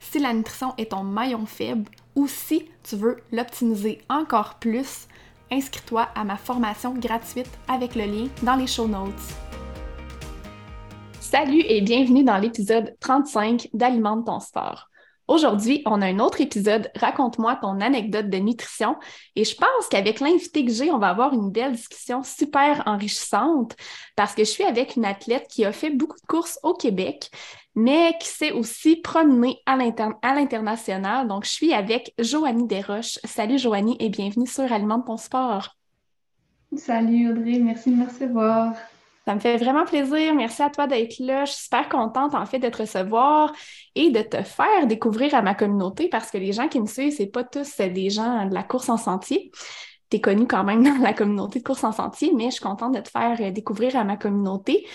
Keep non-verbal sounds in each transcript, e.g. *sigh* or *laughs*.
si la nutrition est ton maillon faible ou si tu veux l'optimiser encore plus, inscris-toi à ma formation gratuite avec le lien dans les show notes. Salut et bienvenue dans l'épisode 35 d'Alimente ton sport. Aujourd'hui, on a un autre épisode Raconte-moi ton anecdote de nutrition et je pense qu'avec l'invité que j'ai, on va avoir une belle discussion super enrichissante parce que je suis avec une athlète qui a fait beaucoup de courses au Québec, mais qui s'est aussi promenée à l'international. Donc, je suis avec Joanie Desroches. Salut Joanie et bienvenue sur Alimente ton sport. Salut Audrey, merci de me recevoir. Ça me fait vraiment plaisir. Merci à toi d'être là. Je suis super contente en fait de te recevoir et de te faire découvrir à ma communauté parce que les gens qui me suivent, c'est pas tous des gens de la course en sentier. Tu es connu quand même dans la communauté de course en sentier, mais je suis contente de te faire découvrir à ma communauté.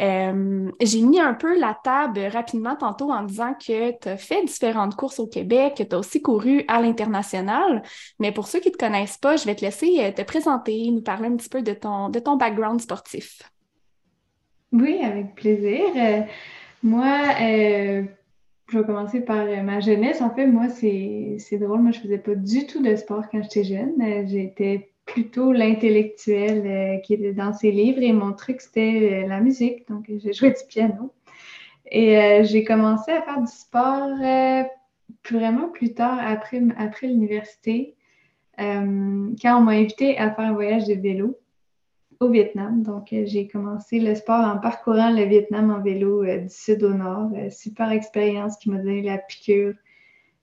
Euh, j'ai mis un peu la table rapidement tantôt en disant que tu as fait différentes courses au Québec, que tu as aussi couru à l'international. Mais pour ceux qui ne te connaissent pas, je vais te laisser euh, te présenter, nous parler un petit peu de ton, de ton background sportif. Oui, avec plaisir. Euh, moi, euh, je vais commencer par euh, ma jeunesse. En fait, moi, c'est drôle. Moi, je faisais pas du tout de sport quand j'étais jeune. J'étais plutôt l'intellectuel qui était dans ses livres et mon truc, c'était la musique. Donc, j'ai joué du piano. Et j'ai commencé à faire du sport vraiment plus tard, après, après l'université, quand on m'a invité à faire un voyage de vélo au Vietnam. Donc, euh, j'ai commencé le sport en parcourant le Vietnam en vélo euh, du sud au nord. Euh, super expérience qui m'a donné la piqûre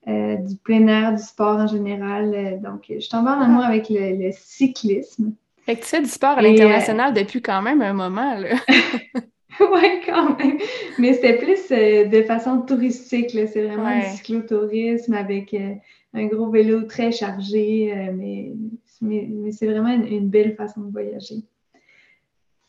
du plein air, du sport en général. donc, je tombe en amour avec le, cyclisme. Fait que tu fais du sport à l'international depuis quand même un moment, là. *laughs* oui, quand même. Mais c'était plus de façon touristique. C'est vraiment du cyclotourisme avec un gros vélo très chargé. mais, mais, c'est vraiment une, belle façon de voyager.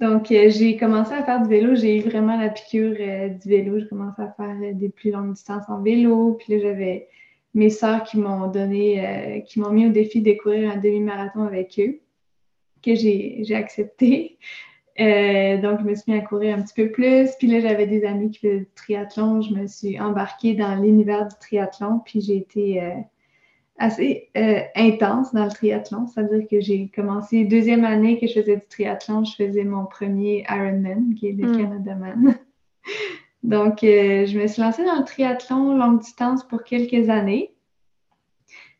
Donc, euh, j'ai commencé à faire du vélo. J'ai eu vraiment la piqûre euh, du vélo. J'ai commencé à faire euh, des plus longues distances en vélo. Puis là, j'avais mes sœurs qui m'ont donné, qui m'ont mis au défi de courir un demi-marathon avec eux, que j'ai accepté. donc, je me suis mis à courir un petit peu plus. Puis là, j'avais des amis qui faisaient du triathlon. Je me suis embarquée dans l'univers du triathlon. Puis j'ai été assez euh, intense dans le triathlon. C'est-à-dire que j'ai commencé deuxième année que je faisais du triathlon, je faisais mon premier Ironman, qui est le Canada hmm. Canadaman. *laughs* Donc, euh, je me suis lancée dans le triathlon longue distance pour quelques années.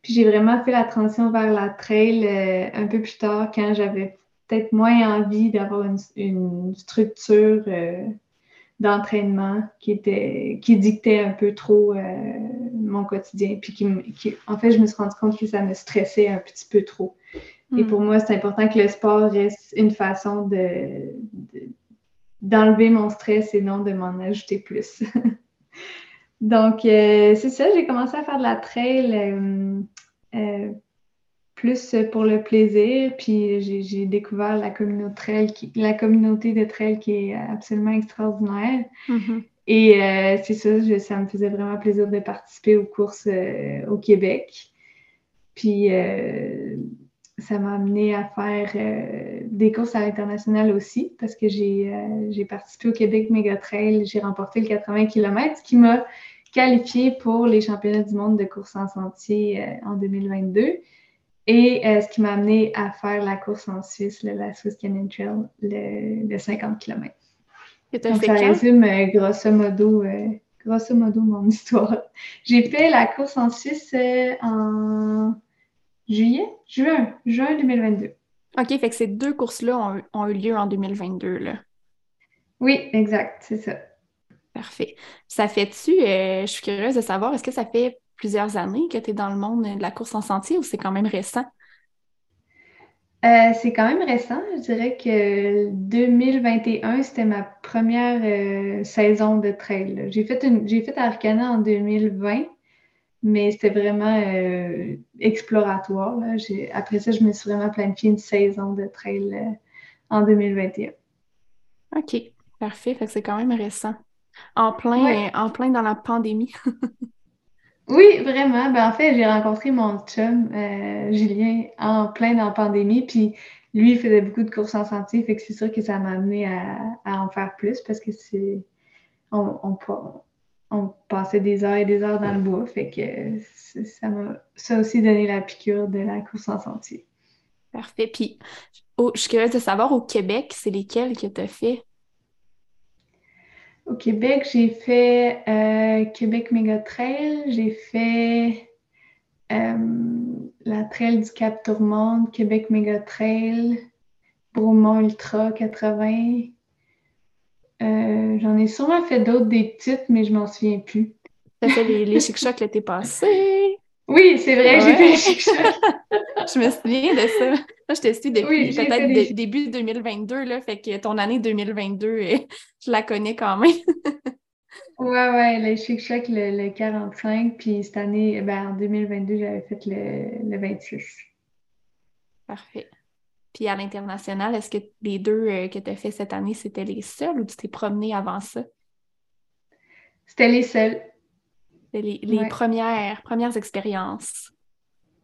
Puis j'ai vraiment fait la transition vers la trail euh, un peu plus tard quand j'avais peut-être moins envie d'avoir une, une, structure d'entraînement qui était qui dictait un peu trop euh, mon quotidien puis qui, en fait je me suis rendu compte que ça me stressait un petit peu trop et hmm. pour moi c'est important que le sport reste une façon de, d'enlever mon stress et non de m'en ajouter plus *laughs* donc euh, c'est ça j'ai commencé à faire de la trail euh, plus pour le plaisir. Puis j'ai découvert la communauté, trail qui, la communauté de trail qui est absolument extraordinaire. Mm-hmm. Et euh, c'est ça, ça me faisait vraiment plaisir de participer aux courses euh, au Québec. Puis euh, ça m'a amené à faire des courses à l'international aussi parce que j'ai participé au Québec Mega Trail. J'ai remporté le 80 km, ce qui m'a qualifié pour les championnats du monde de course en sentier en 2022. Et ce qui m'a amené à faire la course en Suisse, la Swiss Canyon Trail, le 50 km. Donc, ça résume euh, grosso, modo, euh, grosso modo mon *laughs* histoire. J'ai fait la course en Suisse euh, en juillet, juin, juin 2022. OK, fait que ces deux courses-là ont, eu lieu en 2022, là. Oui, exact, c'est ça. Parfait. Ça fait-tu, je suis curieuse de savoir, est-ce que ça fait plusieurs années que tu es dans le monde de la course en sentier ou c'est quand même récent? Euh, c'est quand même récent. Je dirais que 2021, c'était ma première euh, saison de trail. J'ai fait, une, j'ai fait Arcana en 2020, mais c'était vraiment euh, exploratoire. après ça, je me suis vraiment planifié une saison de trail en 2021. OK, parfait. Fait que c'est quand même récent. En plein, en plein dans la pandémie. *laughs* Oui, vraiment. Ben, en fait, j'ai rencontré mon chum, euh, Julien, en plein dans la pandémie. Puis lui, il faisait beaucoup de courses en sentier. Fait que c'est sûr que ça m'a amené à, en faire plus parce que c'est. On, on, passait des heures et des heures dans le bois. Fait que ça m'a aussi donné la piqûre de la course en sentier. Parfait. Puis, je suis curieuse de savoir, au Québec, c'est lesquels que tu as fait? Au Québec, j'ai fait euh, Québec Mega Trail, j'ai fait euh, la Trail du Cap Tourmente, Québec Mega Trail, Bromont Ultra 80. Euh, j'en ai sûrement fait d'autres des petites, mais je m'en souviens plus. T'as fait les, les chic-chocs l'été passé. Oui, c'est vrai, j'ai fait les chic-chocs. *laughs* je me souviens de ça. Moi, je te suis depuis peut-être début 2022, là, fait que ton année 2022, *laughs* je la connais quand même. ouais, ouais, le Chic Choc, le, 45, puis cette année, ben, en 2022, j'avais fait le, le 26. Parfait. Puis à l'international, est-ce que les deux euh, que tu as fait cette année, c'était les seuls ou tu t'es promené avant ça? C'était les seuls. Les, les premières, premières expériences.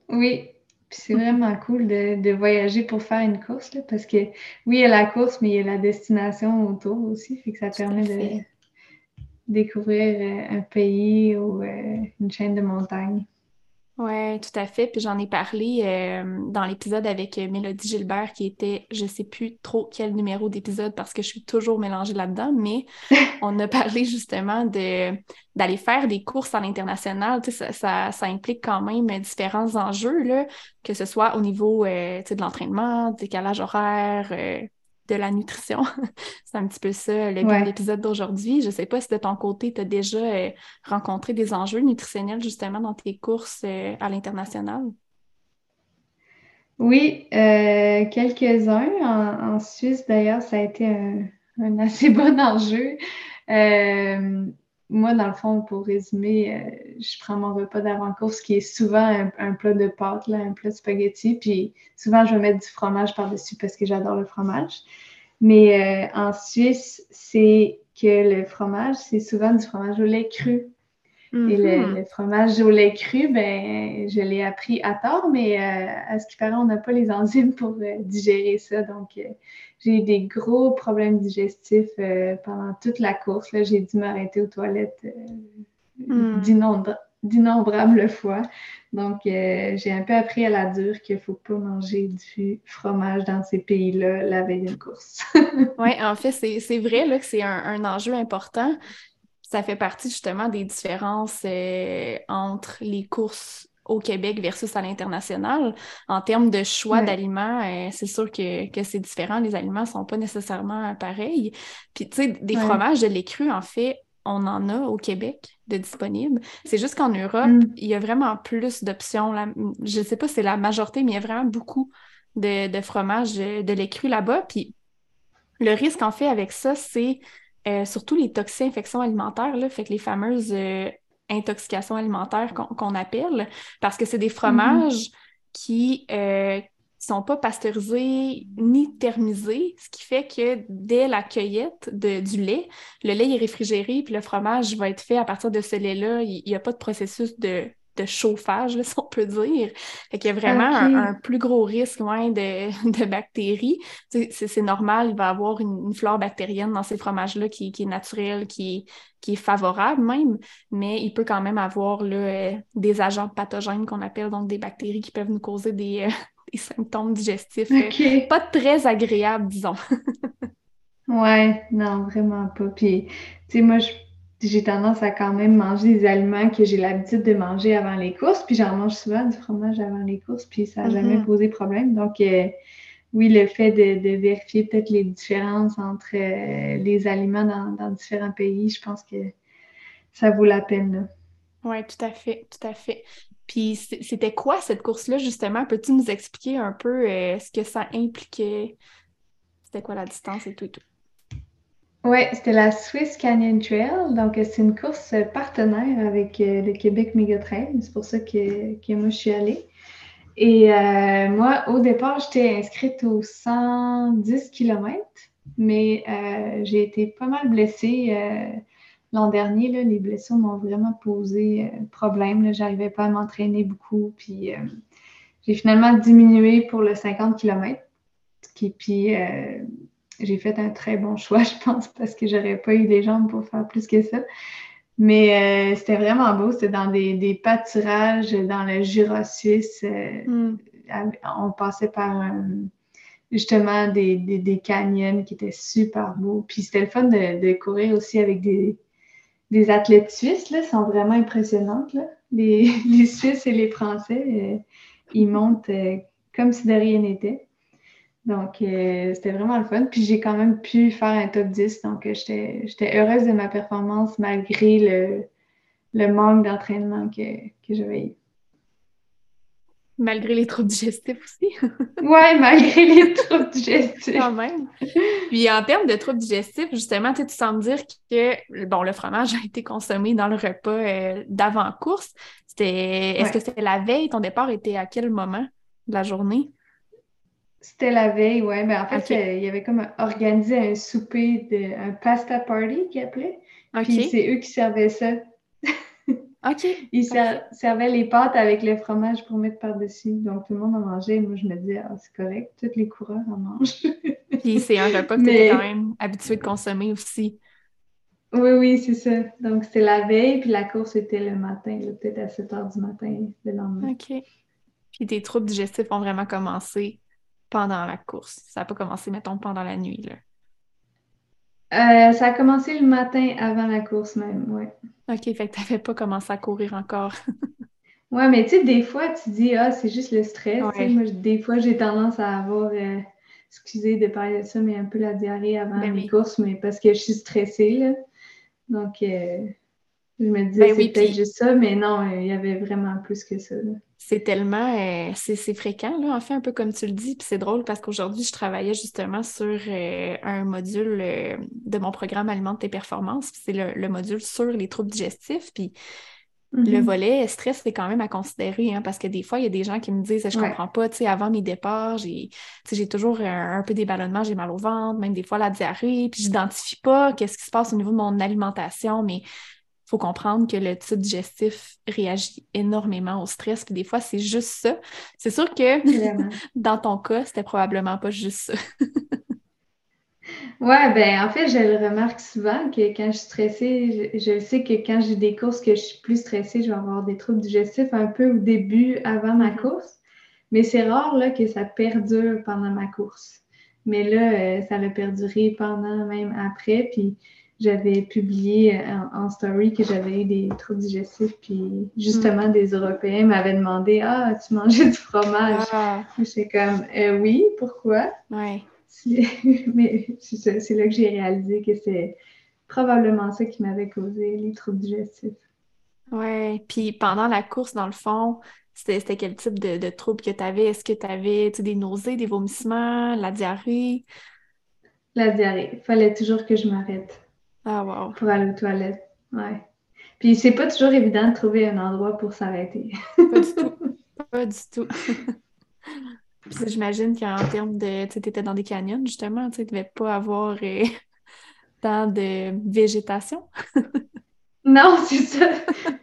Oui, puis c'est vraiment cool de, voyager pour faire une course, parce que oui, il y a la course, mais il y a la destination autour aussi, fait que ça permet de découvrir euh, un pays ou euh, une chaîne de montagnes. Oui, tout à fait. Puis j'en ai parlé euh, dans l'épisode avec Mélodie Gilbert qui était, je sais plus trop quel numéro d'épisode parce que je suis toujours mélangée là-dedans, mais *laughs* on a parlé justement de d'aller faire des courses à l'international. Ça, ça, ça, implique quand même différents enjeux, là, que ce soit au niveau euh, de l'entraînement, décalage horaire, euh, de la nutrition. *laughs* c'est un petit peu ça le but de l'épisode d'aujourd'hui. Je ne sais pas si de ton côté, tu as déjà euh, rencontré des enjeux nutritionnels justement dans tes courses euh, à l'international? Oui, euh, quelques-uns. En, Suisse, d'ailleurs, ça a été un, assez *laughs* bon enjeu. moi, dans le fond, pour résumer, je prends mon repas d'avant-course qui est souvent un, plat de pâtes, un plat de spaghetti. Puis souvent, je vais mettre du fromage par-dessus parce que j'adore le fromage. Mais euh, en Suisse, c'est que le fromage, c'est souvent du fromage au lait cru. Et le, mm-hmm. fromage au lait cru, ben, je l'ai appris à tort, mais euh, à ce qui paraît, on n'a pas les enzymes pour euh, digérer ça. Donc, j'ai eu des gros problèmes digestifs pendant toute la course. J'ai dû m'arrêter aux toilettes mm d'innombrables fois. Donc, euh, j'ai un peu appris à la dure qu'il ne faut pas manger du fromage dans ces pays-là la veille d'une course. *laughs* oui, en fait, c'est vrai là, que c'est un, enjeu important. Ça fait partie justement des différences euh, entre les courses au Québec versus à l'international. En termes de choix d'aliments, euh, c'est sûr que, c'est différent. Les aliments ne sont pas nécessairement pareils. Puis, tu sais, des fromages de lait cru, en fait, on en a au Québec de disponibles. C'est juste qu'en Europe, mm. il y a vraiment plus d'options. Je ne sais pas si c'est la majorité, mais il y a vraiment beaucoup de, de fromages de lait cru là-bas. Puis le risque, en fait, avec ça, c'est euh, surtout les toxi-infections alimentaires, là, fait que les fameuses euh, intoxications alimentaires qu'on appelle, parce que c'est des fromages mm-hmm. qui, euh, sont pas pasteurisés ni thermisés, ce qui fait que dès la cueillette du lait, le lait est réfrigéré, puis le fromage va être fait à partir de ce lait-là. Il n'y a pas de processus de de chauffage, *laughs* si on peut dire. Fait qu'il y a vraiment un, plus gros risque loin *laughs* de, bactéries. C'est normal, il va y avoir une, flore bactérienne dans ces fromages-là qui, est naturelle, qui, qui est favorable même, mais il peut quand même avoir là, des agents pathogènes qu'on appelle donc des bactéries qui peuvent nous causer des, euh, symptômes digestifs euh, pas très agréables, disons. *laughs* ouais, non, vraiment pas. Puis, tu sais, moi, j'ai tendance à quand même manger des aliments que j'ai l'habitude de manger avant les courses, puis j'en mange souvent du fromage avant les courses, puis ça n'a jamais mm-hmm. posé problème. Donc, euh, oui, le fait de, vérifier peut-être les différences entre euh, les aliments dans, différents pays, je pense que ça vaut la peine. Oui, tout à fait, tout à fait. Puis c'était quoi cette course-là, justement? Peux-tu nous expliquer un peu euh, ce que ça impliquait? C'était quoi la distance et tout et tout? Oui, c'était la Swiss Canyon Trail. Donc, c'est une course partenaire avec euh, le Québec Méga Trail. C'est pour ça que, que, moi, je suis allée. Et euh, moi, au départ, j'étais inscrite aux 110 km, mais euh, j'ai été pas mal blessée l'an dernier. Là, les blessures m'ont vraiment posé problème. J'arrivais pas à m'entraîner beaucoup. Puis, j'ai finalement diminué pour le 50 km. Puis, j'ai fait un très bon choix, *laughs* je pense, parce que j'aurais pas eu les jambes pour faire plus que ça. Mais euh, c'était vraiment beau. C'était dans des, pâturages dans le Jura suisse. Euh, hmm. On passait par justement des, des, canyons qui étaient super beaux. Puis c'était le fun de, courir aussi avec des, athlètes suisses. Là, sont vraiment impressionnantes. *laughs* Les, Suisses et les Français, euh, ils montent comme si de rien n'était. Donc, euh, c'était vraiment le fun. Puis j'ai quand même pu faire un top 10. Donc, euh, j'étais heureuse de ma performance malgré le, manque d'entraînement que, j'avais eu. Malgré les troubles digestifs aussi. *laughs* oui, malgré les troubles digestifs. Quand même. Puis en termes de troubles digestifs, justement, tu sembles dire que bon, le fromage a été consommé dans le repas euh, d'avant-course. Est-ce que c'était la veille? Ton départ était à quel moment de la journée? C'était la veille, ouais. Mais en fait, euh, il y avait comme organisé un souper, de, un pasta party qu'ils appelaient. Puis c'est eux qui servaient ça. OK. Ils servaient les pâtes avec le fromage pour mettre par-dessus. Donc tout le monde en mangeait. Moi, je me disais, ah, c'est correct, tous les coureurs en mangent. *laughs* Puis c'est un repas que tu es quand même habitué de consommer aussi. Oui, oui, c'est ça. Donc c'était la veille, puis la course était le matin, peut-être à 7 h du matin le lendemain. OK. Puis tes troubles digestifs ont vraiment commencé pendant la course? Ça n'a pas commencé, mettons, pendant la nuit, là. Euh, ça a commencé le matin avant la course même, oui. OK, fait que tu n'avais pas commencé à courir encore. *laughs* oui, mais tu sais, des fois, tu dis, ah, c'est juste le stress. Moi, des fois, j'ai tendance à avoir, euh, excusez de parler de ça, mais un peu la diarrhée avant ben les courses, mais parce que je suis stressée, là. Donc, euh, je me disais, ben c'est peut-être juste ça, mais non, il y avait vraiment plus que ça. C'est tellement, euh, c'est fréquent, là, en fait, un peu comme tu le dis. Puis c'est drôle parce qu'aujourd'hui, je travaillais justement sur euh, un module euh, de mon programme Alimente tes performances. C'est le, module sur les troubles digestifs. Puis le mm-hmm. volet stress, c'est quand même à considérer, hein, parce que des fois, il y a des gens qui me disent Je comprends pas, tu sais, avant mes départs, j'ai toujours un, un, peu des ballonnements, j'ai mal au ventre, même des fois la diarrhée, puis j'identifie pas qu'est-ce qui se passe au niveau de mon alimentation, mais faut comprendre que le type digestif réagit énormément au stress. Puis des fois, c'est juste ça. C'est sûr que *laughs* dans ton cas, c'était probablement pas juste ça. ouais, ben en fait, je le remarque souvent que quand je suis stressée, je, sais que quand j'ai des courses que je suis plus stressée, je vais avoir des troubles digestifs un peu au début, avant ma mm-hmm. course. Mais c'est rare là, que ça perdure pendant ma course. Mais là, euh, ça a perduré pendant, même après. Puis j'avais publié en, story que j'avais eu des troubles digestifs, puis justement, mm. des Européens m'avaient demandé Ah, tu mangeais du fromage ah. J'étais comme euh, Oui, pourquoi? Ouais. *laughs* Mais c'est là que j'ai réalisé que c'est probablement ça qui m'avait causé les troubles digestifs. Oui, puis pendant la course, dans le fond, c'était quel type de, troubles que tu avais? Est-ce que tu avais des nausées, des vomissements, la diarrhée? La diarrhée. Il fallait toujours que je m'arrête. Ah, wow. Pour aller aux toilettes. Ouais. Puis c'est pas toujours évident de trouver un endroit pour s'arrêter. pas du tout. *laughs* Pas du tout. *laughs* J'imagine qu'en termes de. Tu étais dans des canyons, justement, tu ne devais pas avoir euh, *laughs* tant de végétation. non, c'est ça.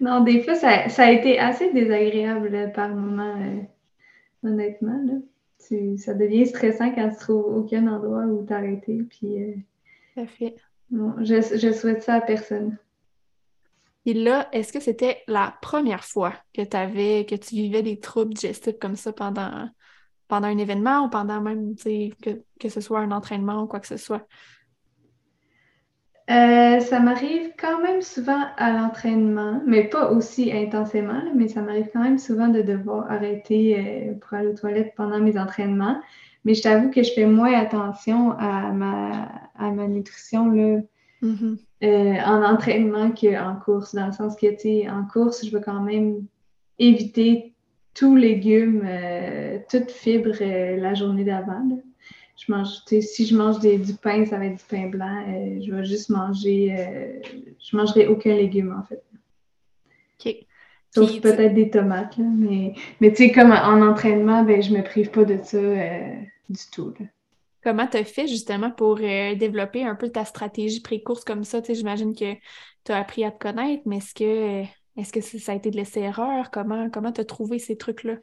non, des fois, ça, a été assez désagréable par moment, euh, honnêtement. Là. ça devient stressant quand tu trouves aucun endroit où t'arrêter. Puis, euh, fait. je, je souhaite ça à personne. Et là, est-ce que c'était la première fois que tu avais, que tu vivais des troubles digestifs comme ça pendant, pendant un événement ou pendant même, que, que ce soit un entraînement ou quoi que ce soit? Euh, ça m'arrive quand même souvent à l'entraînement, mais pas aussi intensément, mais ça m'arrive quand même souvent de devoir arrêter euh, pour aller aux toilettes pendant mes entraînements. Mais je t'avoue que je fais moins attention à ma, à ma nutrition là, mm-hmm. euh, en entraînement qu'en course, dans le sens que, tu sais, en course, je veux quand même éviter tous légumes, toute fibre la journée d'avant je mange, si je mange du pain, ça va être du pain blanc. Euh, je vais juste manger, euh, je mangerai aucun légume en fait. OK. Sauf peut-être des tomates, mais, mais tu sais, comme en entraînement, ben, je me prive pas de ça euh, du tout. Comment tu as fait justement pour développer un peu ta stratégie pré-course comme ça? J'imagine que tu as appris à te connaître, mais est-ce que, est-ce que ça a été de laisser-erreur? Comment tu as trouvé ces trucs-là?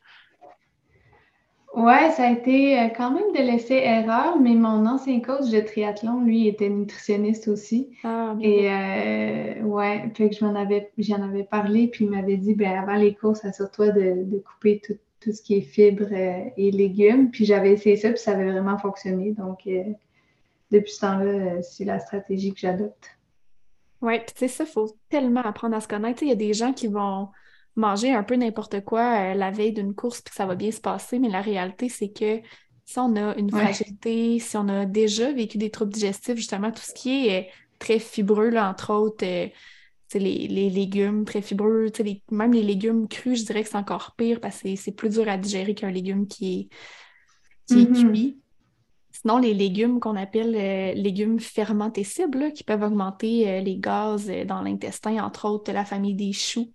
Ouais, ça a été euh, quand même de laisser erreur, mais mon ancien coach de triathlon, lui, était nutritionniste aussi. Ah, Et euh, ouais, fait que je m'en avais, j'en avais parlé, puis il m'avait dit, ben avant les courses, assure-toi de, de couper tout, tout, ce qui est fibres euh, et légumes. Puis j'avais essayé ça, puis ça avait vraiment fonctionné. Donc, depuis ce temps-là, c'est la stratégie que j'adopte. Ouais, puis tu sais, ça, il faut tellement apprendre à se connaître. Il y a des gens qui vont manger un peu n'importe quoi euh, la veille d'une course puis que ça va bien se passer, mais la réalité, c'est que si on a une fragilité, si on a déjà vécu des troubles digestifs, justement, tout ce qui est euh, très fibreux, là, entre autres, euh, les, les, légumes très fibreux, les, même les légumes crus, je dirais que c'est encore pire parce que c'est plus dur à digérer qu'un légume qui est, qui est mm-hmm. cuit. Sinon, les légumes qu'on appelle légumes fermentescibles, qui peuvent augmenter les gaz dans l'intestin, entre autres la famille des choux,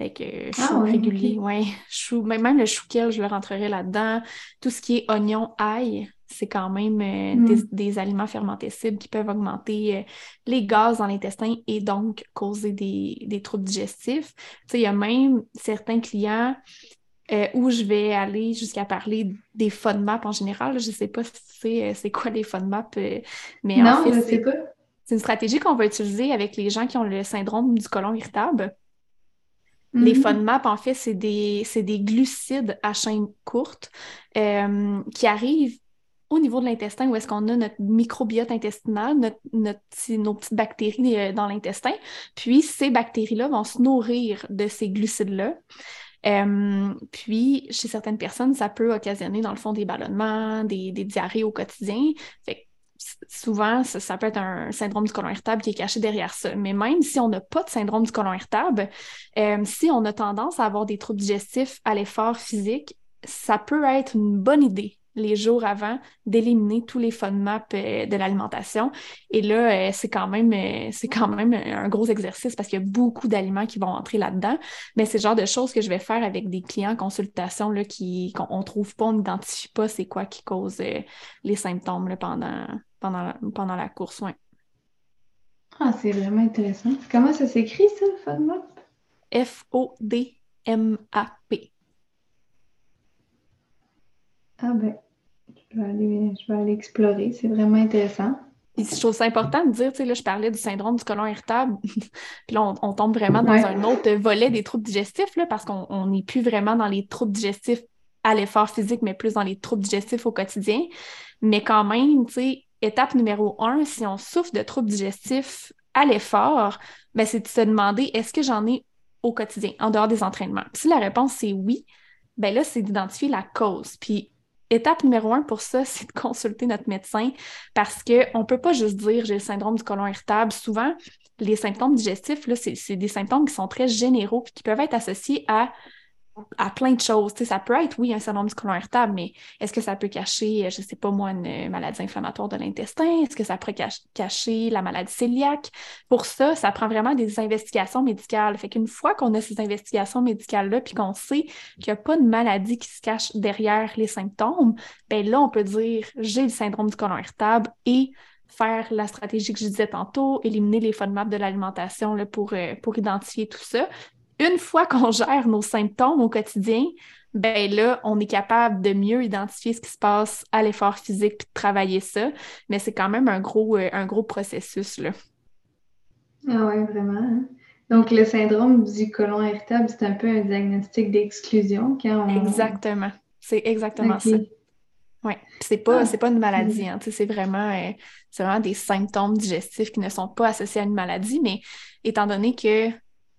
fait que chou ah régulier, ouais. Chou, même le chou kale, je le rentrerai là-dedans. Tout ce qui est oignon, ail, c'est quand même euh, mm. des, aliments fermentescibles qui peuvent augmenter euh, les gaz dans l'intestin et donc causer des, troubles digestifs. il y a même certains clients euh, où je vais aller jusqu'à parler des FODMAP en général. Je ne sais pas si c'est quoi les FODMAP, mais non, en fait, je sais pas. C'est une stratégie qu'on va utiliser avec les gens qui ont le syndrome du côlon irritable. Les mm-hmm. FODMAP, en fait, c'est des, des, glucides à chaîne courte euh, qui arrivent au niveau de l'intestin où est-ce qu'on a notre microbiote intestinal, notre, nos petites bactéries euh, dans l'intestin. Puis ces bactéries-là vont se nourrir de ces glucides-là. Euh, puis, chez certaines personnes, ça peut occasionner, dans le fond, des ballonnements, des, des diarrhées au quotidien. Fait souvent, ça, peut être un syndrome du côlon irritable qui est caché derrière ça. Mais même si on n'a pas de syndrome du côlon irritable, euh, si on a tendance à avoir des troubles digestifs à l'effort physique, ça peut être une bonne idée les jours avant d'éliminer tous les FODMAP euh, de l'alimentation. Et là, euh, c'est quand même c'est quand même un gros exercice parce qu'il y a beaucoup d'aliments qui vont entrer là-dedans. Mais c'est le genre de choses que je vais faire avec des clients en consultation là, qui qu'on ne trouve pas, on n'identifie pas c'est quoi qui cause les symptômes là, pendant, pendant la, pendant la course, oui. Ah, c'est vraiment intéressant. Comment ça s'écrit, ça, FODMAP? F-O-D-M-A-P. Ah ben, je vais aller, je vais aller explorer. C'est vraiment intéressant. Puis je trouve ça important de dire, tu sais, là, je parlais du syndrome du côlon irritable, *laughs* puis là, on, tombe vraiment dans un autre volet des troubles digestifs, là, parce qu'on n'est plus vraiment dans les troubles digestifs à l'effort physique, mais plus dans les troubles digestifs au quotidien. Mais quand même, tu sais, étape numéro un, si on souffre de troubles digestifs à l'effort, ben, c'est de se demander est-ce que j'en ai au quotidien, en dehors des entraînements? Si la réponse c'est oui, ben là, c'est d'identifier la cause. Puis étape numéro un pour ça, *laughs* c'est de consulter notre médecin parce qu'on ne peut pas juste dire j'ai le syndrome du côlon irritable. Souvent, les symptômes digestifs, c'est, des symptômes qui sont très généraux et qui peuvent être associés à à plein de choses. ça peut être, oui, un syndrome du côlon irritable, mais est-ce que ça peut cacher, euh, je ne sais pas moi, une maladie inflammatoire de l'intestin? Est-ce que ça pourrait cacher la maladie cœliaque? Pour ça, ça prend vraiment des investigations médicales. Fait qu'une fois qu'on a ces investigations médicales-là, puis qu'on sait qu'il n'y a pas de maladie qui se cache derrière les symptômes, ben là, on peut dire j'ai le syndrome du côlon irritable et faire la stratégie que je disais tantôt, éliminer les FODMAP de l'alimentation pour, euh, pour identifier tout ça une fois qu'on gère nos symptômes au quotidien, ben là, on est capable de mieux identifier ce qui se passe à l'effort physique puis de travailler ça. Mais c'est quand même un gros, euh, un gros processus. Là. Ah oui, vraiment. Hein. Donc, le syndrome du côlon irritable, c'est un peu un diagnostic d'exclusion quand Exactement. C'est exactement ça. Oui. C'est pas, ah. pas une maladie, hein. c'est vraiment, euh, vraiment des symptômes digestifs qui ne sont pas associés à une maladie, mais étant donné que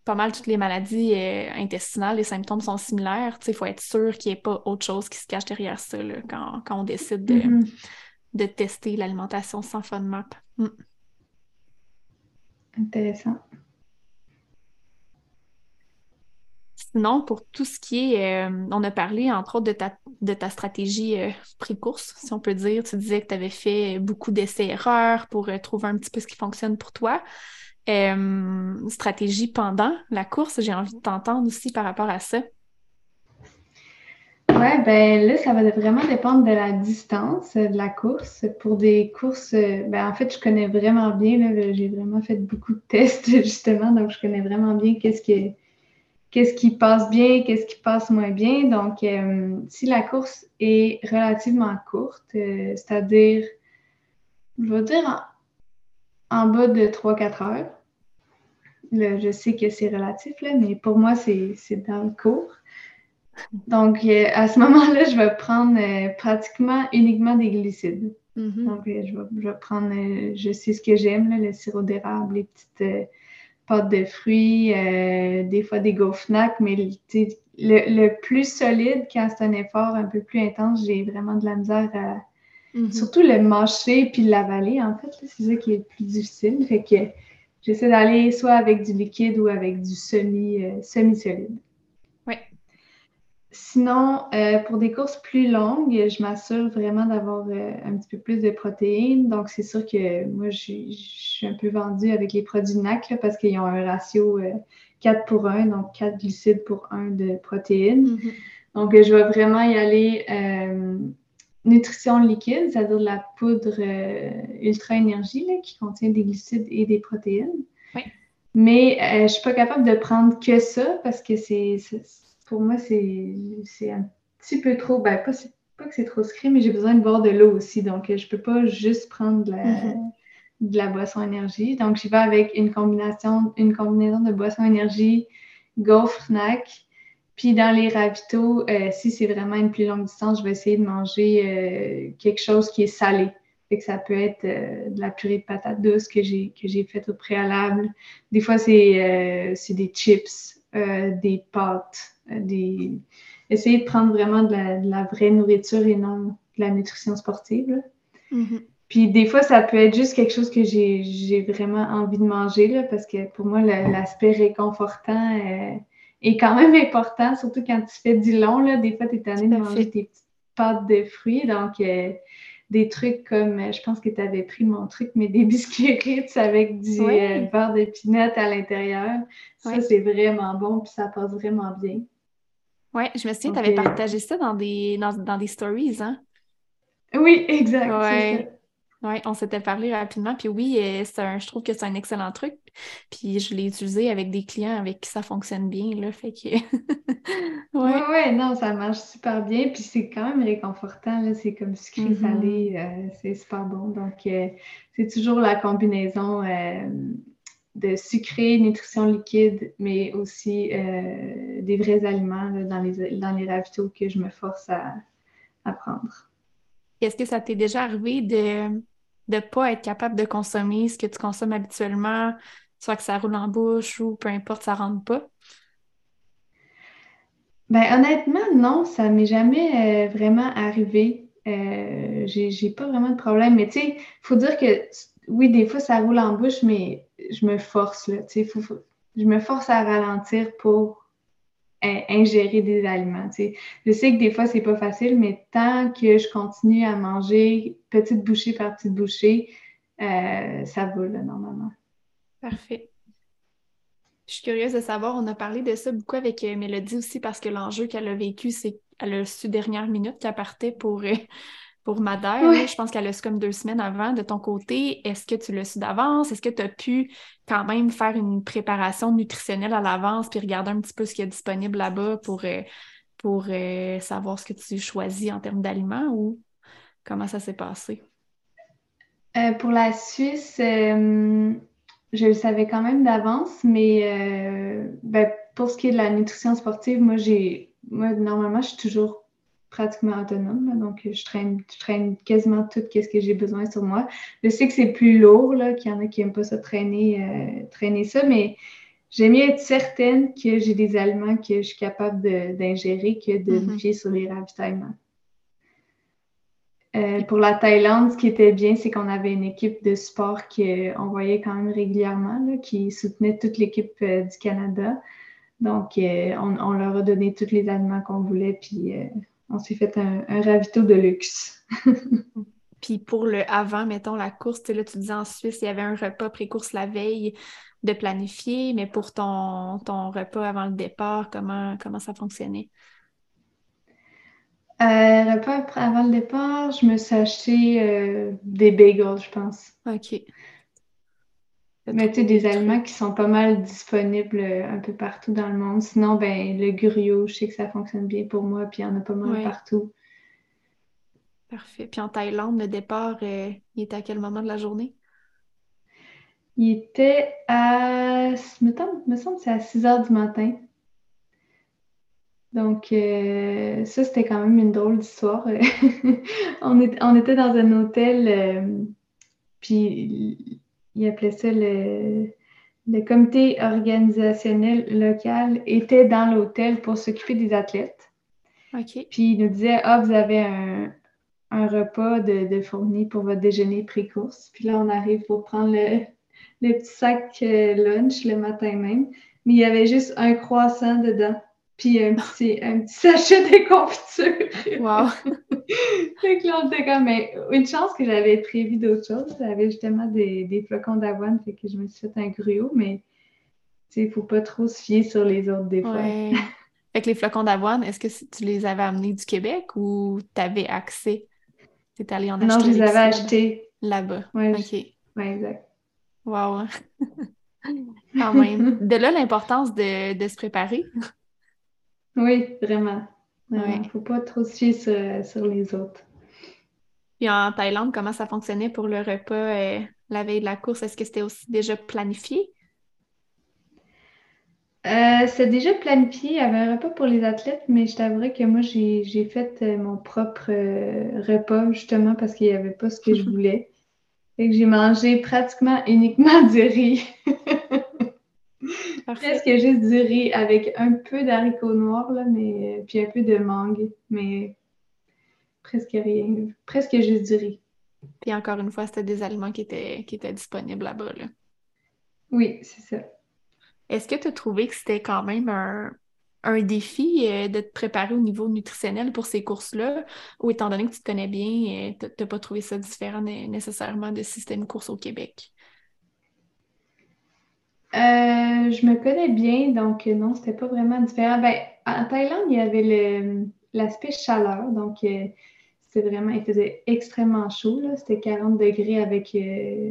pas mal toutes les maladies euh, intestinales, les symptômes sont similaires. Il faut être sûr qu'il n'y ait pas autre chose qui se cache derrière ça quand, on décide de, mm-hmm. tester l'alimentation sans FODMAP. Mm. Intéressant. Sinon, pour tout ce qui est, euh, on a parlé entre autres de ta, de ta stratégie euh, pré-course, si on peut dire. Tu disais que tu avais fait beaucoup d'essais-erreurs pour trouver un petit peu ce qui fonctionne pour toi. Euh, stratégie pendant la course. J'ai envie de t'entendre aussi par rapport à ça. Oui, ben là, ça va vraiment dépendre de la distance de la course. Pour des courses, ben en fait, je connais vraiment bien, j'ai vraiment fait beaucoup de tests *laughs* justement, donc je connais vraiment bien qu'est-ce qui, qui passe bien, qu'est-ce qui passe moins bien. Donc, euh, si la course est relativement courte, euh, c'est-à-dire, je veux dire en bas de 3-4 heures. je sais que c'est relatif, là, mais pour moi, c'est dans le cours. Donc, euh, à ce *laughs* moment-là, je vais prendre euh, pratiquement uniquement des glucides. Mm-hmm. Donc, euh, je, vais, prendre, je sais ce que j'aime, le sirop d'érable, les petites pâtes de fruits, des fois des gaufres mais le, le, plus solide, quand c'est un effort un peu plus intense, j'ai vraiment de la misère à, Mm-hmm. Surtout le mâcher puis l'avaler, en fait, c'est ça qui est le plus difficile. Fait que j'essaie d'aller soit avec du liquide ou avec du semi, euh, semi-solide. Oui. Sinon, euh, pour des courses plus longues, je m'assure vraiment d'avoir euh, un petit peu plus de protéines. Donc, c'est sûr que moi, je, suis un peu vendue avec les produits NAC parce qu'ils ont un ratio 4 pour 1, donc 4 glucides pour 1 de protéines. Mm-hmm. Donc, je vais vraiment y aller nutrition liquide, c'est-à-dire de la poudre euh, ultra énergie qui contient des glucides et des protéines. Oui. Mais euh, je ne suis pas capable de prendre que ça parce que c'est pour moi, c'est un petit peu trop. Ben, pas, pas que c'est trop sucré, mais j'ai besoin de boire de l'eau aussi. Donc, je ne peux pas juste prendre de la, mm-hmm. de la boisson énergie. Donc, j'y vais avec une combinaison, une combinaison de boisson énergie, gaufre, snack puis dans les ravitaux, euh, si c'est vraiment une plus longue distance, je vais essayer de manger euh, quelque chose qui est salé. Fait que ça peut être euh, de la purée de patates douces que j'ai que j'ai faite au préalable. Des fois, c'est des chips, des pâtes, des. Essayer de prendre vraiment de la, vraie nourriture et non de la nutrition sportive. Mm-hmm. Puis des fois, ça peut être juste quelque chose que j'ai vraiment envie de manger, là, parce que pour moi, l'aspect réconfortant est quand même important, surtout quand tu fais du long. Là, des fois, tu es tanné de manger tes petites pâtes de fruits. Donc, euh, des trucs comme, euh, je pense que tu avais pris mon truc, mais des *laughs* biscuits Ritz avec du euh, beurre de pinot à l'intérieur. Ça, c'est vraiment bon, puis ça passe vraiment bien. Oui, je me souviens, tu avais partagé ça dans des, dans, des stories, hein? Oui, exact. Ouais. Oui, on s'était parlé rapidement. Puis oui, je trouve que c'est un excellent truc. Puis je l'ai utilisé avec des clients avec qui ça fonctionne bien. Là, fait que... *laughs* Oui, ouais, non, ça marche super bien. Puis c'est quand même réconfortant. C'est comme sucré mm-hmm. salé. Euh, c'est super bon. Donc, euh, c'est toujours la combinaison de sucré, nutrition liquide, mais aussi des vrais aliments dans, les, dans les ravitaux que je me force à, à prendre. Est-ce que ça t'est déjà arrivé de de pas être capable de consommer ce que tu consommes habituellement, soit que ça roule en bouche ou peu importe, ça rentre pas? Ben, honnêtement, non, ça m'est jamais euh, vraiment arrivé. Euh, j'ai pas vraiment de problème. Mais tu sais, il faut dire que oui, des fois, ça roule en bouche, mais je me force, là. Sais, je me force à ralentir pour ingérer des aliments. Je sais que des fois, c'est pas facile, mais tant que je continue à manger petite bouchée par petite bouchée, euh, ça va là, normalement. Parfait. Je suis curieuse de savoir, on a parlé de ça beaucoup avec euh, Mélodie aussi parce que l'enjeu qu'elle a vécu, c'est qu'elle a su dernière minute qu'elle partait pour, euh, pour Madère. Je pense qu'elle a su comme deux semaines avant. De ton côté, est-ce que tu l'as su d'avance? Est-ce que tu as pu quand même faire une préparation nutritionnelle à l'avance puis regarder un petit peu ce qu'il y a disponible là-bas pour, euh, pour euh, savoir ce que tu choisis en termes d'aliments ou comment ça s'est passé? Euh, pour la Suisse, je le savais quand même d'avance, mais ben, pour ce qui est de la nutrition sportive, moi, j'ai moi, normalement, je suis toujours pratiquement autonome. donc, je traîne, je traîne quasiment tout ce que j'ai besoin sur moi. Je sais que c'est plus lourd, qu'il y en a qui n'aiment pas ça traîner, euh, traîner ça, mais j'aime mieux être certaine que j'ai des aliments que je suis capable d'ingérer que de me mm-hmm. fier sur les ravitaillements. Euh, pour la Thaïlande, ce qui était bien, c'est qu'on avait une équipe de sport qu'on voyait quand même régulièrement, qui soutenait toute l'équipe euh, du Canada. Donc, on, on, leur a donné tous les aliments qu'on voulait, puis on s'est fait un, ravito de luxe. *laughs* Puis pour le avant, mettons la course, là, tu disais en Suisse, il y avait un repas pré-course la veille de planifier, mais pour ton, ton repas avant le départ, comment, comment ça fonctionnait? Euh, repas avant le départ, je me suis acheté euh, des bagels, je pense. OK. Mais tu des aliments qui sont pas mal disponibles euh, un peu partout dans le monde. Sinon, ben le griot, je sais que ça fonctionne bien pour moi, puis il y en a pas mal partout. Parfait. Puis en Thaïlande, le départ, euh, il était à quel moment de la journée? Il était à. Me, me semble que c'est à 6 heures du matin. Donc, euh, ça, c'était quand même une drôle d'histoire. *laughs* on, on, était dans un hôtel, puis il appelait ça le, le comité organisationnel local, était dans l'hôtel pour s'occuper des athlètes. OK. Puis il nous disait Ah, vous avez un, repas de, fourni pour votre déjeuner pré-course. Puis là, on arrive pour prendre le, le petit sac euh, lunch le matin même. Mais il y avait juste un croissant dedans puis un petit, un petit sachet de confiture. Wow! *laughs* fait que là, on était comme, mais une chance que j'avais prévu d'autres choses. J'avais justement des, des flocons d'avoine, fait que je me suis fait un gruau, mais tu sais, il faut pas trop se fier sur les autres des fois. Ouais. *laughs* fait que les flocons d'avoine, est-ce que tu les avais amenés du Québec ou tu avais accès? Tu es allé en acheter? Non, je les avais achetés. Là-bas. Oui, OK. Exact. Wow! *laughs* Quand même. De là, l'importance de, de se préparer. Oui, vraiment. Il ne faut pas trop se fier sur, les autres. Puis en Thaïlande, comment ça fonctionnait pour le repas euh, la veille de la course? Est-ce que c'était aussi déjà planifié? Euh, c'est déjà planifié. Il y avait un repas pour les athlètes, mais je t'avouerais que moi, j'ai fait euh, mon propre repas justement parce qu'il n'y avait pas ce que je *laughs* voulais. Et que j'ai mangé pratiquement uniquement *laughs* du riz. Presque juste du riz avec un peu d'haricots noirs, là, mais puis un peu de mangue, mais presque rien. Presque juste du riz. Puis encore une fois, c'était des aliments qui étaient, qui étaient disponibles là-bas. Là. Oui, c'est ça. Est-ce que tu as trouvé que c'était quand même un, défi euh, de te préparer au niveau nutritionnel pour ces courses-là? Ou étant donné que tu te connais bien, euh, tu n'as pas trouvé ça différent nécessairement de système course au Québec? Euh, je me connais bien, donc euh, non, c'était pas vraiment différent. Ben, en Thaïlande, il y avait l'aspect chaleur, donc euh, c'était vraiment, il faisait extrêmement chaud, c'était 40 degrés avec,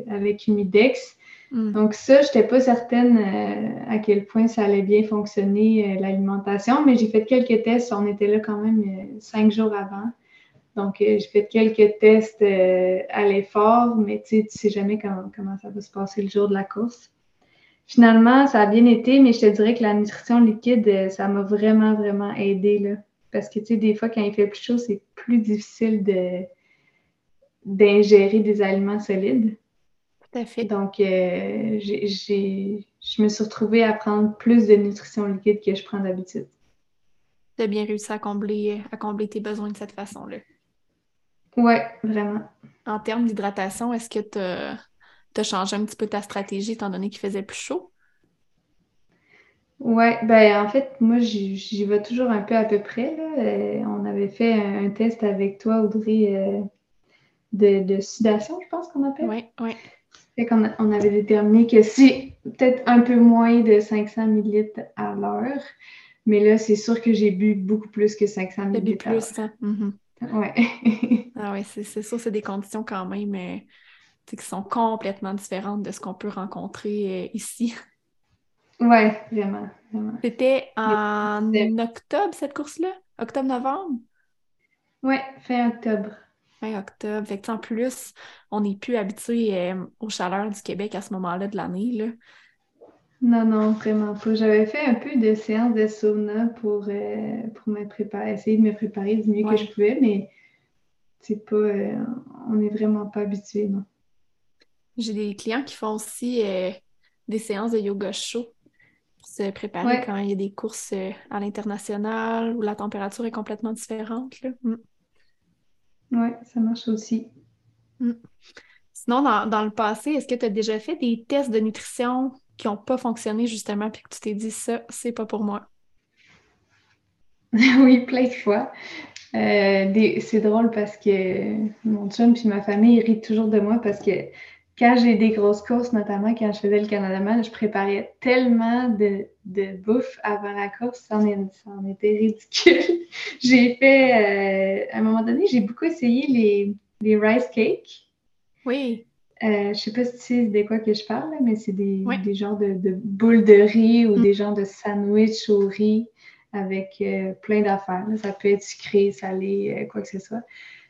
avec humidex. Mm. Donc ça, je n'étais pas certaine à quel point ça allait bien fonctionner, l'alimentation, mais j'ai fait quelques tests, on était là quand même cinq jours avant. Donc, j'ai fait quelques tests à l'effort, mais tu sais, tu sais jamais comment ça va se passer le jour de la course. Finalement, ça a bien été, mais je te dirais que la nutrition liquide, euh, ça m'a vraiment, vraiment aidé. Là. Parce que, tu sais, des fois, quand il fait plus chaud, c'est plus difficile de, d'ingérer des aliments solides. Tout à fait. Donc, euh, j'ai, je me suis retrouvée à prendre plus de nutrition liquide que je prends d'habitude. Tu as bien réussi à combler, à combler tes besoins de cette façon-là. Oui, vraiment. En termes d'hydratation, est-ce que tu as tu as changé un petit peu ta stratégie étant donné qu'il faisait plus chaud? Ouais, ben en fait, moi j'y vais toujours un peu à peu près. Là. on avait fait un, test avec toi, Audrey, de, de, sudation, je pense qu'on appelle. Oui, oui. Fait qu'on on avait déterminé que c'est peut-être un peu moins de 500 ml à l'heure, mais là, c'est sûr que j'ai bu beaucoup plus que 500 ml. bu plus, hein? Ouais. *laughs* ah oui, c'est sûr, c'est des conditions quand même euh, qui sont complètement différentes de ce qu'on peut rencontrer euh, ici. Oui, vraiment, vraiment. C'était en octobre, cette course-là? Octobre-novembre? Oui, fin octobre. Fin octobre. Fait que, en plus, on n'est plus habitué euh, aux chaleurs du Québec à ce moment-là de l'année. Là. Non, non, vraiment pas. J'avais fait un peu de séances de sauna pour, euh, pour me préparer, essayer de me préparer du mieux que je pouvais, mais c'est pas. Euh, on n'est vraiment pas habitué, non. J'ai des clients qui font aussi des séances de yoga chaud pour se préparer quand il y a des courses à l'international où la température est complètement différente. Là. Mm. Oui, ça marche aussi. Mm. Sinon, dans, le passé, est-ce que tu as déjà fait des tests de nutrition qui n'ont pas fonctionné justement, puis que tu t'es dit ça, c'est pas pour moi? *laughs* oui, plein de fois. Euh, c'est drôle parce que mon chum puis ma famille rient toujours de moi parce que quand j'ai des grosses courses, notamment quand je faisais le Canada je préparais tellement de, bouffe avant la course, ça en, était ridicule. *laughs* j'ai fait, euh, à un moment donné, j'ai beaucoup essayé les, rice cakes. Oui. Euh, je sais pas si sais de quoi que je parle, mais c'est des, genres de, boules de riz ou mm. des genres de sandwich au riz avec euh, plein d'affaires. Ça peut être sucré, salé, quoi que ce soit.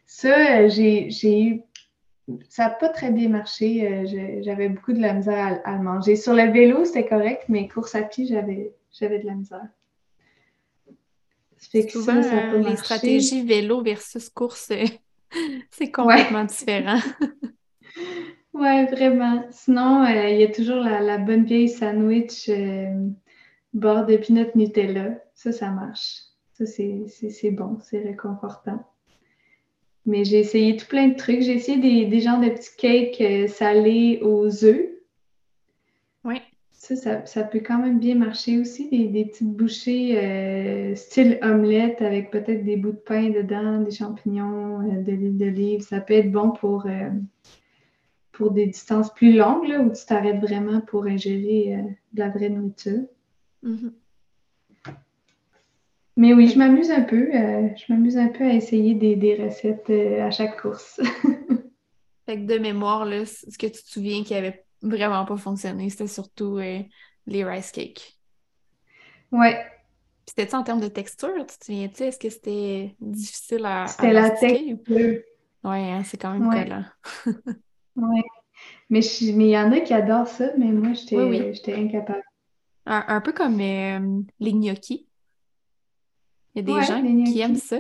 Ça, j'ai eu ça n'a pas très bien marché. Euh, j'avais beaucoup de la misère à, le manger. Sur le vélo, c'était correct, mais course à pied, j'avais, de la misère. Souvent, euh, les stratégies vélo versus course, *laughs* c'est complètement différent. *laughs* oui, vraiment. Sinon, euh, il y a toujours la, bonne vieille sandwich bord de peanut Nutella. Ça, ça marche. Ça, c'est bon, c'est réconfortant. Mais j'ai essayé tout plein de trucs. J'ai essayé des, des genres de petits cakes euh, salés aux œufs. Oui. Ça, ça, peut quand même bien marcher aussi. Des, des petites bouchées euh, style omelette avec peut-être des bouts de pain dedans, des champignons, euh, de l'huile d'olive. Ça peut être bon pour, pour des distances plus longues là, où tu t'arrêtes vraiment pour ingérer de la vraie nourriture. Mm-hmm. Mais oui, je m'amuse un peu. Euh, je m'amuse un peu à essayer des, recettes euh, à chaque course. *laughs* fait que de mémoire, là, ce que tu te souviens qui avait vraiment pas fonctionné, c'était surtout euh, les rice cakes. Ouais. C'était-tu en termes de texture? Tu te souviens-tu? Est-ce que c'était difficile à. C'était la texture. Oui, hein, c'est quand même collant. *laughs* oui. Mais il y en a qui adorent ça, mais moi, j'étais incapable. Un, peu comme les gnocchis. Il y a des gens qui aiment ça,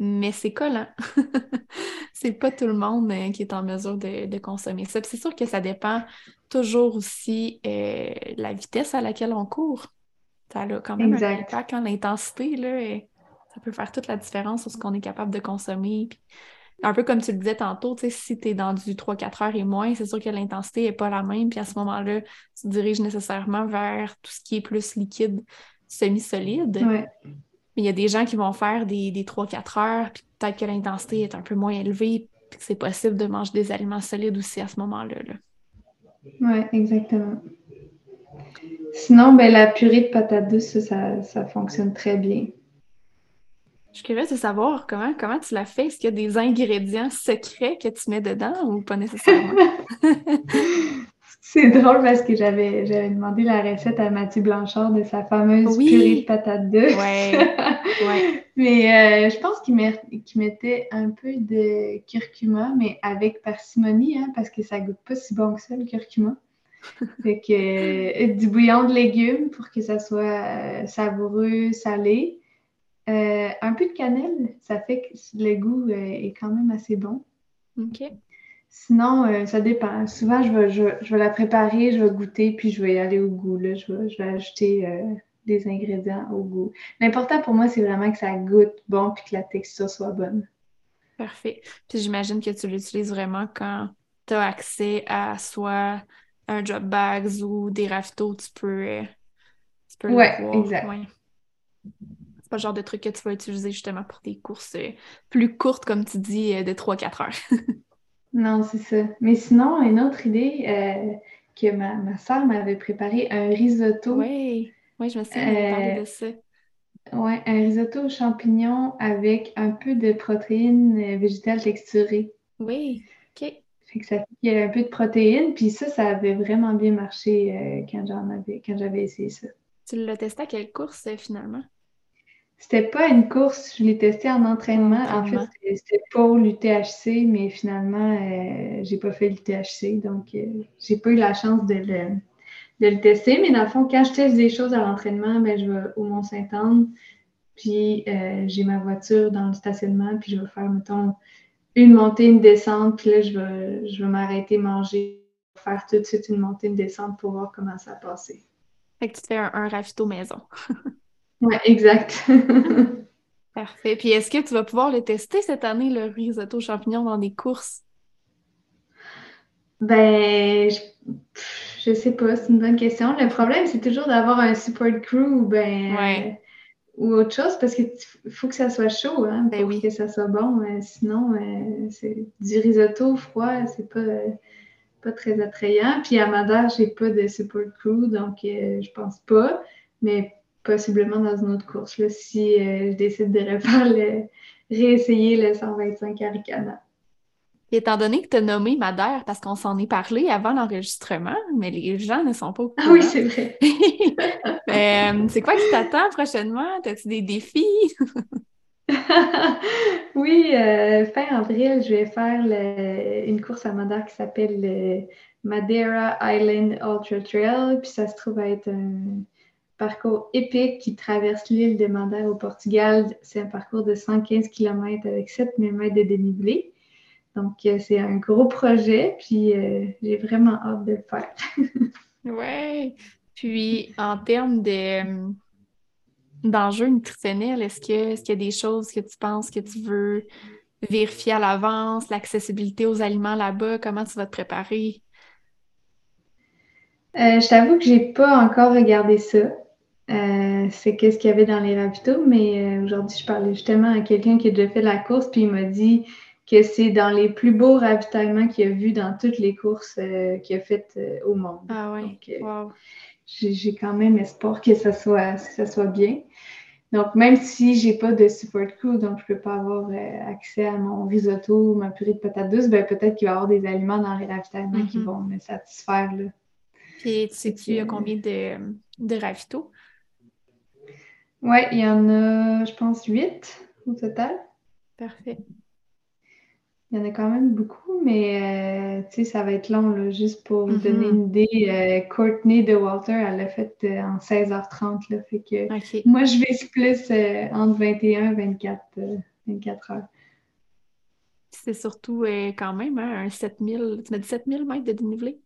mais c'est collant. *laughs* c'est pas tout le monde euh, qui est en mesure de, consommer ça. c'est sûr que ça dépend toujours aussi de euh, la vitesse à laquelle on court. Ça a quand même un impact. Hein, l'intensité, là, ça peut faire toute la différence sur ce qu'on est capable de consommer. un peu comme tu le disais tantôt, si tu es dans du 3-4 heures et moins, c'est sûr que l'intensité n'est pas la même. Puis à ce moment-là, tu te diriges nécessairement vers tout ce qui est plus liquide, semi-solide. Ouais. Mais il y a des gens qui vont faire des, des 3-4 heures, puis peut-être que l'intensité est un peu moins élevée, puis que c'est possible de manger des aliments solides aussi à ce moment-là. oui, exactement. Sinon, ben, la purée de patates douces, ça, fonctionne très bien. Je suis curieuse de savoir comment, comment tu l'as fait. Est-ce qu'il y a des ingrédients secrets que tu mets dedans ou pas nécessairement? *laughs* C'est drôle parce que j'avais, j'avais demandé la recette à Mathieu Blanchard de sa fameuse purée de patates douces. Ouais. *laughs* mais euh, je pense qu'il, mettait un peu de curcuma, mais avec parcimonie, hein, parce que ça goûte pas si bon que ça, le curcuma. *laughs* Fait que euh, du bouillon de légumes pour que ça soit euh, savoureux, salé. un peu de cannelle, ça fait que le goût est quand même assez bon. OK. Sinon, euh, ça dépend. Souvent, je vais, je, vais la préparer, je vais goûter, puis je vais y aller au goût. Là. Je, vais, je vais ajouter euh, des ingrédients au goût. L'important pour moi, c'est vraiment que ça goûte bon puis que la texture soit bonne. Parfait. Puis j'imagine que tu l'utilises vraiment quand tu as accès à soit un job bags ou des ravitaux, tu peux, euh, peux ouais, Exact. C'est pas le genre de truc que tu vas utiliser justement pour des courses plus courtes, comme tu dis, de 3-4 heures. *laughs* non, c'est ça. Mais sinon, une autre idée euh, que ma, ma soeur m'avait préparé, un risotto. Oui, oui, je me souviens de parler de ça. Oui, un risotto aux champignons avec un peu de protéines végétales texturées. Oui, OK. Fait que ça il y a un peu de protéines, puis ça, ça avait vraiment bien marché quand j'en avais, quand j'avais essayé ça. Tu l'as testé à quelle course finalement? C'était pas une course, je l'ai testé en entraînement. En fait, c'était pour l'UTHC, mais finalement, euh, j'ai pas fait l'UTHC, donc euh, j'ai pas eu la chance de le, de le tester. Mais dans le fond, quand je teste des choses à l'entraînement, ben, je vais au Mont-Saint-Anne, puis euh, j'ai ma voiture dans le stationnement, puis je vais faire, mettons, une montée, une descente, puis là, je vais, je vais m'arrêter manger, faire tout de suite une montée, une descente pour voir comment ça a passé. Fait que tu te fais un, un maison. *laughs* Oui, exact. *laughs* Parfait. Puis est-ce que tu vas pouvoir le tester cette année, le risotto champignon, dans des courses? Ben, je, sais pas, c'est une bonne question. Le problème, c'est toujours d'avoir un support crew ben, ou autre chose parce qu'il faut que ça soit chaud hein, ben pour que ça soit bon. Euh, sinon, euh, c'est du risotto froid, c'est pas, pas très attrayant. Puis à Madère, j'ai pas de support crew, donc euh, je pense pas. Mais possiblement dans une autre course, là, si euh, je décide de refaire le, réessayer le 125 Aricana. étant donné que tu as nommé Madère, parce qu'on s'en est parlé avant l'enregistrement, mais les gens ne sont pas au courant. Ah oui, c'est vrai. *laughs* Euh, c'est quoi qui t'attend prochainement? As-tu des défis? *laughs* oui, euh, fin avril, je vais faire une course à Madère qui s'appelle le Madeira Island Ultra Trail. Puis ça se trouve à être un, parcours épique qui traverse l'île de Madère au Portugal. C'est un parcours de 115 km avec 7000 mètres de dénivelé. Donc, euh, c'est un gros projet, puis euh, j'ai vraiment hâte de le faire. *laughs* oui. Puis, en termes de, d'enjeux nutritionnels, est-ce, que, est-ce qu'il y a des choses que tu penses que tu veux vérifier à l'avance, l'accessibilité aux aliments là-bas? Comment tu vas te préparer? Euh, je t'avoue que j'ai pas encore regardé ça. Euh, c'est qu'est-ce qu'il y avait dans les ravitaux, mais euh, aujourd'hui, je parlais justement à quelqu'un qui a déjà fait la course, puis il m'a dit que c'est dans les plus beaux ravitaillements qu'il a vus dans toutes les courses euh, qu'il a faites au monde. Ah oui. J'ai quand même espoir que ça soit, ça soit bien. Donc, même si j'ai pas de support crew, donc je peux pas avoir accès à mon risotto, ma purée de patates douces, ben peut-être qu'il va y avoir des aliments dans les ravitaillements qui mm-hmm. vont me satisfaire. Là. Puis, tu sais-tu combien de, de ravitaux? Oui, il y en a, je pense, huit au total. Parfait. Il y en a quand même beaucoup, mais euh, tu sais, ça va être long, là, juste pour vous donner mm-hmm. une idée. Euh, Courtney de Walter, elle l'a fait euh, en 16h30, là, fait que moi, je vais plus entre 21 et 24, 24 heures. C'est surtout quand même hein, un 7000, tu m'as dit 7000 mètres de dénivelé?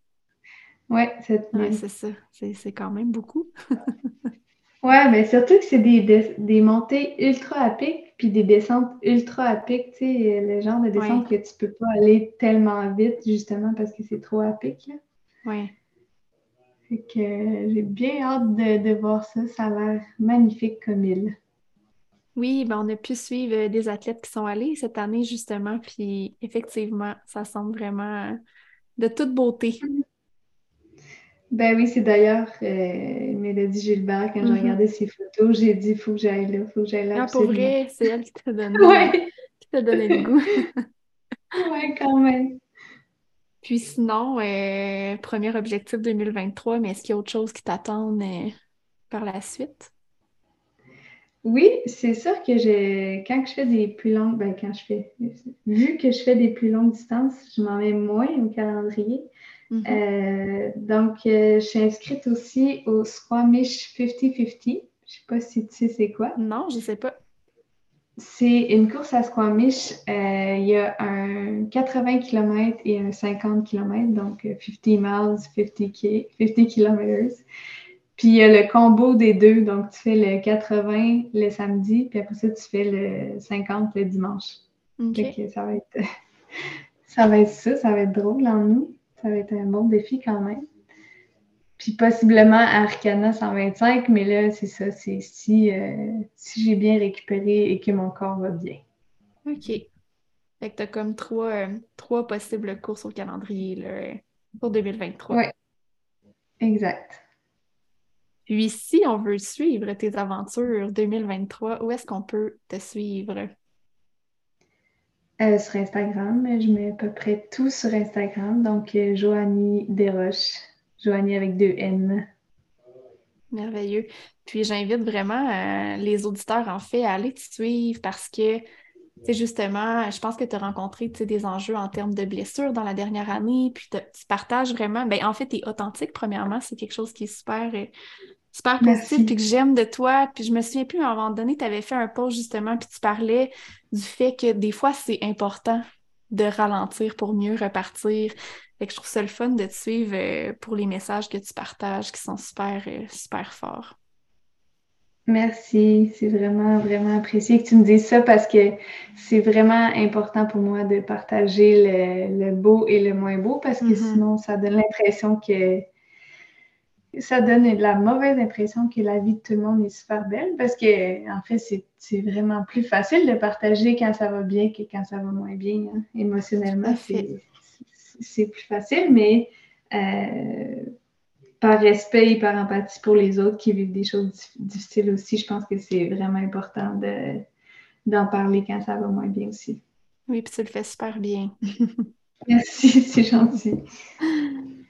Oui, 7000. c'est ça, c'est quand même beaucoup. *laughs* Ouais, mais surtout que c'est des, des montées ultra à pic, puis des descentes ultra à pic, tu sais, le genre de descente que tu peux pas aller tellement vite, justement, parce que c'est trop à pic, là. Ouais. Fait que j'ai bien hâte de, voir ça. Ça a l'air magnifique comme île. Oui, ben on a pu suivre des athlètes qui sont allés cette année, justement, puis effectivement, ça semble vraiment de toute beauté. Mm-hmm. Ben oui, c'est d'ailleurs euh, Mélodie Gilbert, quand j'ai mm-hmm. regardé ses photos, j'ai dit il faut que j'aille là, il faut que j'aille là. Ah, pour vrai, c'est elle qui t'a *laughs* donné, ouais. qui t'a donné le goût. *laughs* oui, quand même. Puis sinon, euh, premier objectif 2023, mais est-ce qu'il y a autre chose qui t'attend euh, par la suite? Oui, c'est sûr que j'ai quand je fais des plus longues, ben quand je fais, vu que je fais des plus longues distances, je m'en mets moins au calendrier. Mm-hmm. Euh, donc, euh, je suis inscrite aussi au Squamish 50-50. Je ne sais pas si tu sais c'est quoi. Non, je ne sais pas. C'est une course à Squamish. Euh, il y a un 80 km et un 50 km, donc 50 miles, 50, 50 km. Puis il y a le combo des deux, donc tu fais le 80 le samedi, puis après ça, tu fais le 50 le dimanche. ça va être *laughs* ça, va être ça, ça va être drôle en nous. Ça va être un bon défi quand même. puis possiblement Arcana 125, mais là, c'est ça, c'est si, si j'ai bien récupéré et que mon corps va bien. OK. Fait que t'as comme trois, trois possibles courses au calendrier là, pour 2023. Oui. Exact. Puis si on veut suivre tes aventures 2023, où est-ce qu'on peut te suivre? Euh, sur Instagram, je mets à peu près tout sur Instagram. Donc, euh, Joanie Desroches. Joanie avec deux N. Merveilleux. Puis j'invite vraiment euh, les auditeurs, en fait, à aller te suivre parce que, tu justement, je pense que tu as rencontré des enjeux en termes de blessures dans la dernière année, puis tu partages vraiment, ben, en fait, tu es authentique, premièrement, c'est quelque chose qui est super super positif, puis que j'aime de toi. Puis je me souviens plus, à un moment donné, tu avais fait un post justement, puis tu parlais du fait que des fois, c'est important de ralentir pour mieux repartir. Fait que je trouve ça le fun de te suivre euh, pour les messages que tu partages qui sont super, euh, super forts. Merci, c'est vraiment, vraiment apprécié que tu me dises ça parce que c'est vraiment important pour moi de partager le, beau et le moins beau parce que mm-hmm. sinon, ça donne l'impression que ça donne la mauvaise impression que la vie de tout le monde est super belle parce que, en fait, c'est vraiment plus facile de partager quand ça va bien que quand ça va moins bien. Hein. Émotionnellement, c'est plus facile, mais euh, par respect et par empathie pour les autres qui vivent des choses difficiles aussi, je pense que c'est vraiment important d'en parler quand ça va moins bien aussi. Oui, puis tu le fais super bien. *laughs* Merci, c'est gentil. *laughs*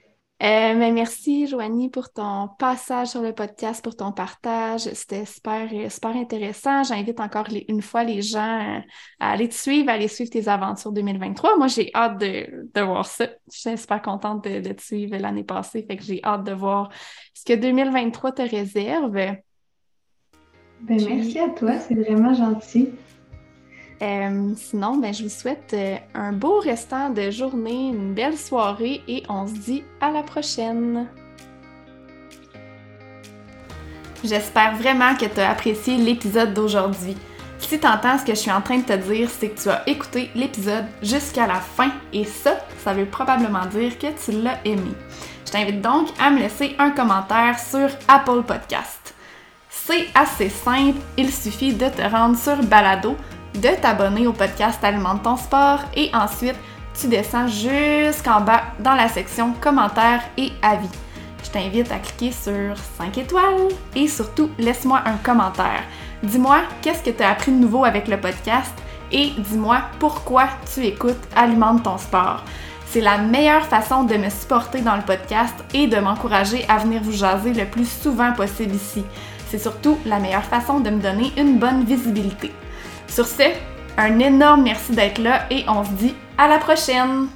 Euh, mais merci, Joanie, pour ton passage sur le podcast, pour ton partage. C'était super, super intéressant. J'invite encore une fois les gens euh, à aller te suivre, à aller suivre tes aventures 2023. Moi, j'ai hâte de, de, voir ça. Je suis super contente de, de te suivre l'année passée. Fait que j'ai hâte de voir ce que 2023 te réserve. Ben, merci à toi, c'est vraiment gentil. Euh, sinon, ben, je vous souhaite euh, un beau restant de journée, une belle soirée et on se dit à la prochaine. J'espère vraiment que tu as apprécié l'épisode d'aujourd'hui. Si tu entends ce que je suis en train de te dire, c'est que tu as écouté l'épisode jusqu'à la fin et ça, ça veut probablement dire que tu l'as aimé. Je t'invite donc à me laisser un commentaire sur Apple Podcast. C'est assez simple, il suffit de te rendre sur Balado de t'abonner au podcast Alimente ton sport et ensuite tu descends jusqu'en bas dans la section commentaires et avis. Je t'invite à cliquer sur 5 étoiles et surtout laisse-moi un commentaire. Dis-moi qu'est-ce que tu as appris de nouveau avec le podcast et dis-moi pourquoi tu écoutes Alimente ton sport. C'est la meilleure façon de me supporter dans le podcast et de m'encourager à venir vous jaser le plus souvent possible ici. C'est surtout la meilleure façon de me donner une bonne visibilité. Sur ce, un énorme merci d'être là et on se dit à la prochaine!